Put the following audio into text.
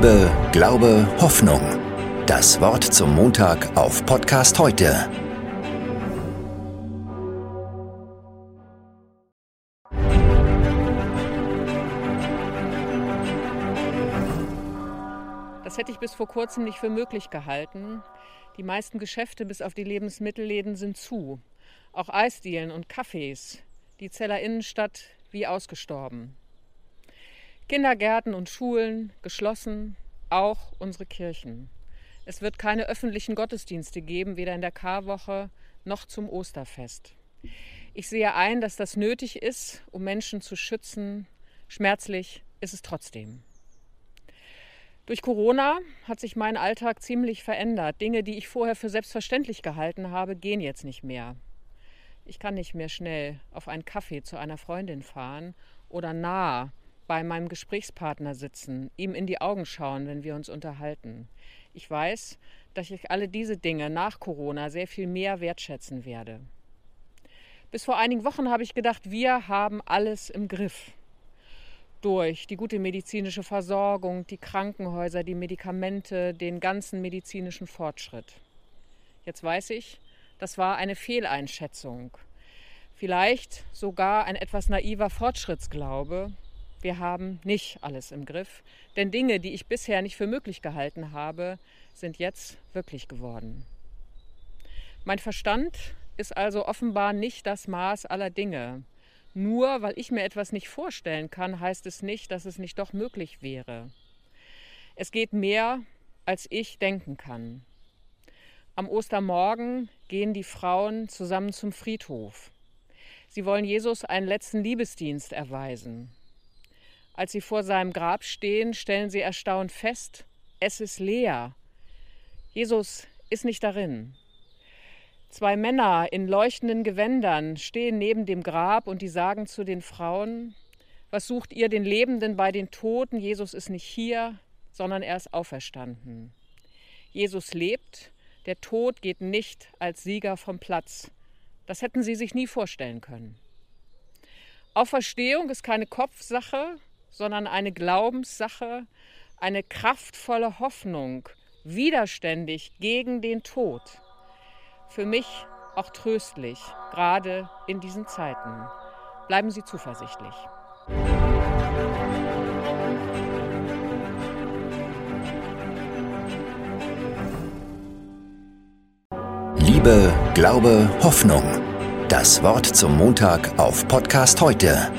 Liebe, Glaube, Hoffnung. Das Wort zum Montag auf Podcast heute. Das hätte ich bis vor kurzem nicht für möglich gehalten. Die meisten Geschäfte bis auf die Lebensmittelläden sind zu. Auch Eisdielen und Cafés. Die Zeller Innenstadt wie ausgestorben. Kindergärten und Schulen geschlossen, auch unsere Kirchen. Es wird keine öffentlichen Gottesdienste geben, weder in der Karwoche noch zum Osterfest. Ich sehe ein, dass das nötig ist, um Menschen zu schützen. Schmerzlich ist es trotzdem. Durch Corona hat sich mein Alltag ziemlich verändert. Dinge, die ich vorher für selbstverständlich gehalten habe, gehen jetzt nicht mehr. Ich kann nicht mehr schnell auf einen Kaffee zu einer Freundin fahren oder nah bei meinem Gesprächspartner sitzen, ihm in die Augen schauen, wenn wir uns unterhalten. Ich weiß, dass ich alle diese Dinge nach Corona sehr viel mehr wertschätzen werde. Bis vor einigen Wochen habe ich gedacht, wir haben alles im Griff. Durch die gute medizinische Versorgung, die Krankenhäuser, die Medikamente, den ganzen medizinischen Fortschritt. Jetzt weiß ich, das war eine Fehleinschätzung. Vielleicht sogar ein etwas naiver Fortschrittsglaube, wir haben nicht alles im Griff, denn Dinge, die ich bisher nicht für möglich gehalten habe, sind jetzt wirklich geworden. Mein Verstand ist also offenbar nicht das Maß aller Dinge. Nur weil ich mir etwas nicht vorstellen kann, heißt es nicht, dass es nicht doch möglich wäre. Es geht mehr, als ich denken kann. Am Ostermorgen gehen die Frauen zusammen zum Friedhof. Sie wollen Jesus einen letzten Liebesdienst erweisen. Als sie vor seinem Grab stehen, stellen sie erstaunt fest, es ist leer. Jesus ist nicht darin. Zwei Männer in leuchtenden Gewändern stehen neben dem Grab und die sagen zu den Frauen, was sucht ihr den Lebenden bei den Toten? Jesus ist nicht hier, sondern er ist auferstanden. Jesus lebt, der Tod geht nicht als Sieger vom Platz. Das hätten sie sich nie vorstellen können. Auferstehung ist keine Kopfsache, sondern eine Glaubenssache, eine kraftvolle Hoffnung, widerständig gegen den Tod. Für mich auch tröstlich, gerade in diesen Zeiten. Bleiben Sie zuversichtlich. Liebe, Glaube, Hoffnung. Das Wort zum Montag auf Podcast heute